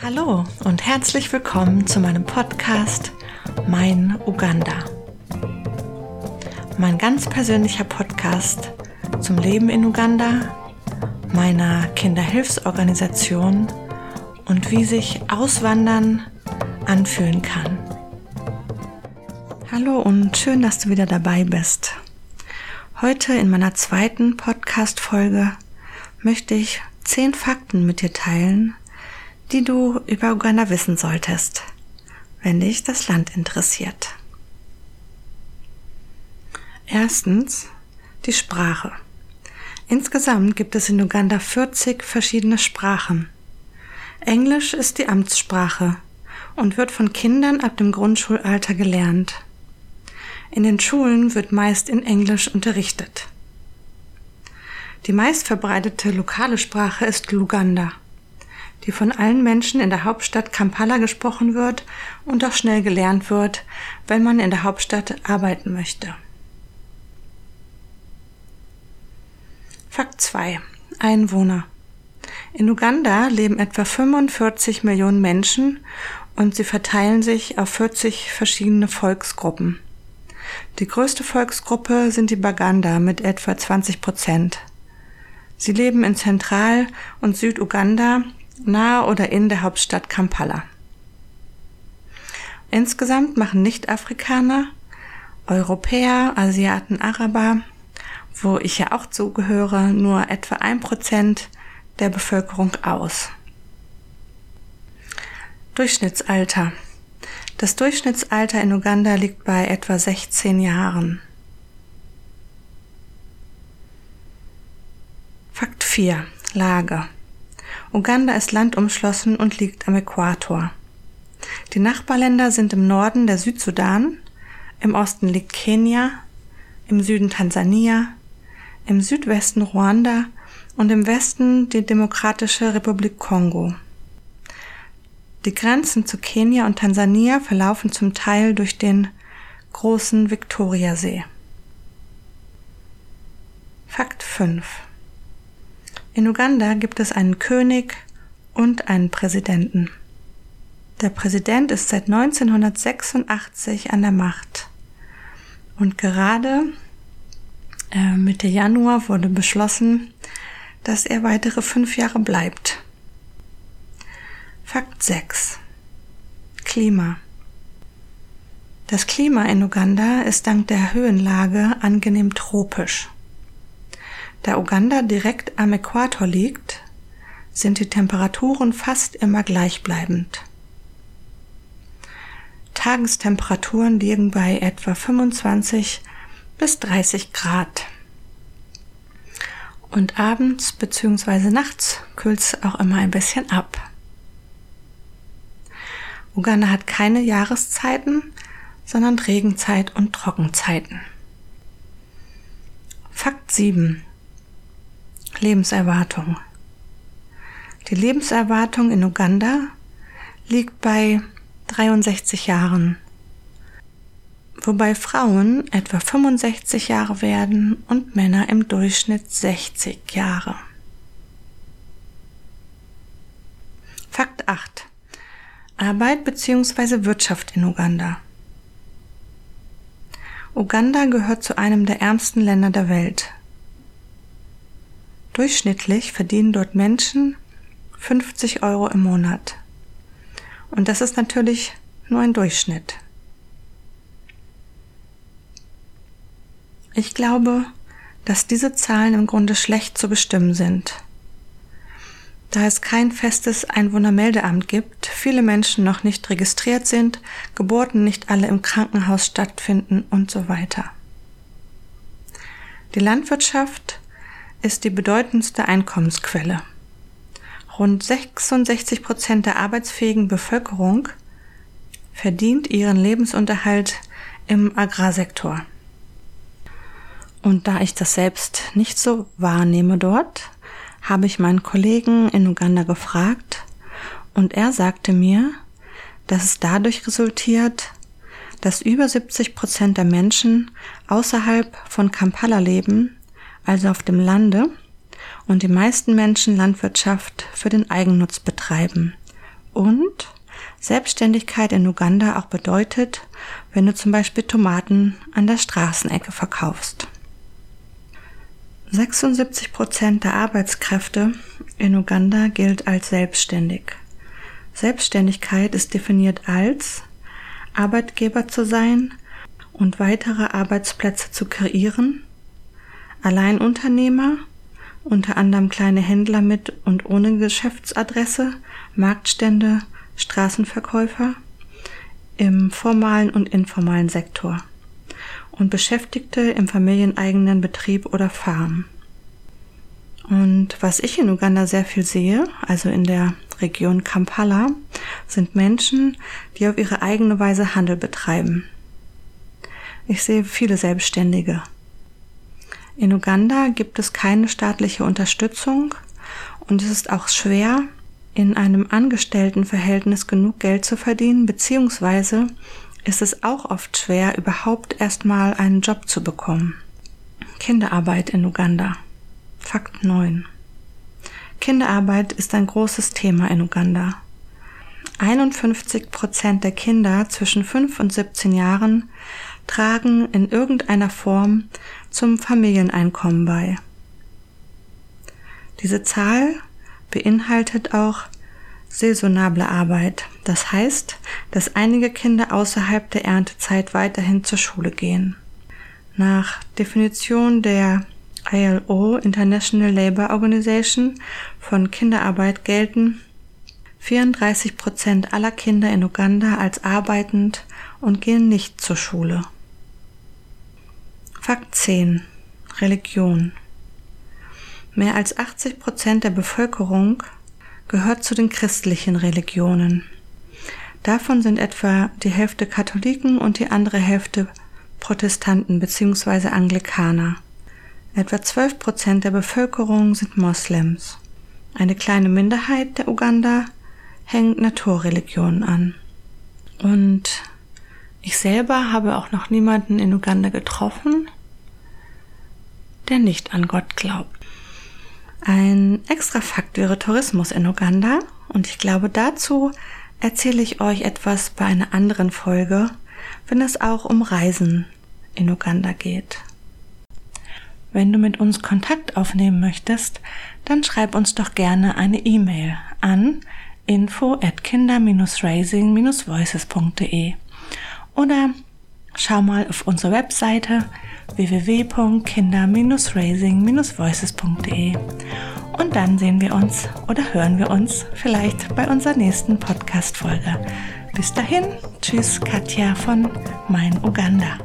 Hallo und herzlich willkommen zu meinem Podcast Mein Uganda. Mein ganz persönlicher Podcast zum Leben in Uganda, meiner Kinderhilfsorganisation und wie sich Auswandern anfühlen kann. Hallo und schön, dass du wieder dabei bist. Heute in meiner zweiten Podcast-Folge möchte ich zehn Fakten mit dir teilen, die du über Uganda wissen solltest, wenn dich das Land interessiert. Erstens die Sprache. Insgesamt gibt es in Uganda 40 verschiedene Sprachen. Englisch ist die Amtssprache und wird von Kindern ab dem Grundschulalter gelernt. In den Schulen wird meist in Englisch unterrichtet. Die meistverbreitete lokale Sprache ist Luganda die von allen Menschen in der Hauptstadt Kampala gesprochen wird und auch schnell gelernt wird, wenn man in der Hauptstadt arbeiten möchte. Fakt 2. Einwohner. In Uganda leben etwa 45 Millionen Menschen und sie verteilen sich auf 40 verschiedene Volksgruppen. Die größte Volksgruppe sind die Baganda mit etwa 20 Prozent. Sie leben in Zentral- und Süduganda nahe oder in der Hauptstadt Kampala. Insgesamt machen Nicht-Afrikaner, Europäer, Asiaten, Araber, wo ich ja auch zugehöre, nur etwa ein Prozent der Bevölkerung aus. Durchschnittsalter. Das Durchschnittsalter in Uganda liegt bei etwa 16 Jahren. Fakt 4. Lage. Uganda ist landumschlossen und liegt am Äquator. Die Nachbarländer sind im Norden der Südsudan, im Osten liegt Kenia, im Süden Tansania, im Südwesten Ruanda und im Westen die Demokratische Republik Kongo. Die Grenzen zu Kenia und Tansania verlaufen zum Teil durch den großen Viktoriasee. Fakt 5 in Uganda gibt es einen König und einen Präsidenten. Der Präsident ist seit 1986 an der Macht. Und gerade äh, Mitte Januar wurde beschlossen, dass er weitere fünf Jahre bleibt. Fakt 6. Klima. Das Klima in Uganda ist dank der Höhenlage angenehm tropisch. Da Uganda direkt am Äquator liegt, sind die Temperaturen fast immer gleichbleibend. Tagestemperaturen liegen bei etwa 25 bis 30 Grad. Und abends bzw. nachts kühlt es auch immer ein bisschen ab. Uganda hat keine Jahreszeiten, sondern Regenzeit und Trockenzeiten. Fakt 7. Lebenserwartung. Die Lebenserwartung in Uganda liegt bei 63 Jahren, wobei Frauen etwa 65 Jahre werden und Männer im Durchschnitt 60 Jahre. Fakt 8. Arbeit bzw. Wirtschaft in Uganda. Uganda gehört zu einem der ärmsten Länder der Welt. Durchschnittlich verdienen dort Menschen 50 Euro im Monat. Und das ist natürlich nur ein Durchschnitt. Ich glaube, dass diese Zahlen im Grunde schlecht zu bestimmen sind. Da es kein festes Einwohnermeldeamt gibt, viele Menschen noch nicht registriert sind, Geburten nicht alle im Krankenhaus stattfinden und so weiter. Die Landwirtschaft ist die bedeutendste Einkommensquelle. Rund 66 Prozent der arbeitsfähigen Bevölkerung verdient ihren Lebensunterhalt im Agrarsektor. Und da ich das selbst nicht so wahrnehme dort, habe ich meinen Kollegen in Uganda gefragt und er sagte mir, dass es dadurch resultiert, dass über 70 Prozent der Menschen außerhalb von Kampala leben also auf dem Lande, und die meisten Menschen Landwirtschaft für den Eigennutz betreiben und Selbstständigkeit in Uganda auch bedeutet, wenn du zum Beispiel Tomaten an der Straßenecke verkaufst. 76 Prozent der Arbeitskräfte in Uganda gilt als selbstständig. Selbstständigkeit ist definiert als Arbeitgeber zu sein und weitere Arbeitsplätze zu kreieren, Alleinunternehmer, unter anderem kleine Händler mit und ohne Geschäftsadresse, Marktstände, Straßenverkäufer, im formalen und informalen Sektor und Beschäftigte im familieneigenen Betrieb oder Farm. Und was ich in Uganda sehr viel sehe, also in der Region Kampala, sind Menschen, die auf ihre eigene Weise Handel betreiben. Ich sehe viele Selbstständige. In Uganda gibt es keine staatliche Unterstützung und es ist auch schwer, in einem Angestelltenverhältnis genug Geld zu verdienen, beziehungsweise ist es auch oft schwer, überhaupt erstmal einen Job zu bekommen. Kinderarbeit in Uganda. Fakt 9. Kinderarbeit ist ein großes Thema in Uganda. 51 Prozent der Kinder zwischen 5 und 17 Jahren tragen in irgendeiner Form zum Familieneinkommen bei. Diese Zahl beinhaltet auch saisonable Arbeit. Das heißt, dass einige Kinder außerhalb der Erntezeit weiterhin zur Schule gehen. Nach Definition der ILO International Labour Organization von Kinderarbeit gelten 34 Prozent aller Kinder in Uganda als arbeitend und gehen nicht zur Schule. Fakt 10. Religion. Mehr als 80 Prozent der Bevölkerung gehört zu den christlichen Religionen. Davon sind etwa die Hälfte Katholiken und die andere Hälfte Protestanten bzw. Anglikaner. Etwa 12 Prozent der Bevölkerung sind Moslems. Eine kleine Minderheit der Uganda hängt Naturreligionen an. Und ich selber habe auch noch niemanden in Uganda getroffen, der nicht an Gott glaubt. Ein extra Fakt wäre Tourismus in Uganda und ich glaube dazu erzähle ich euch etwas bei einer anderen Folge, wenn es auch um Reisen in Uganda geht. Wenn du mit uns Kontakt aufnehmen möchtest, dann schreib uns doch gerne eine E-Mail an info at kinder-raising-voices.de oder schau mal auf unsere Webseite www.kinder-raising-voices.de und dann sehen wir uns oder hören wir uns vielleicht bei unserer nächsten Podcast-Folge. Bis dahin, tschüss Katja von Mein Uganda.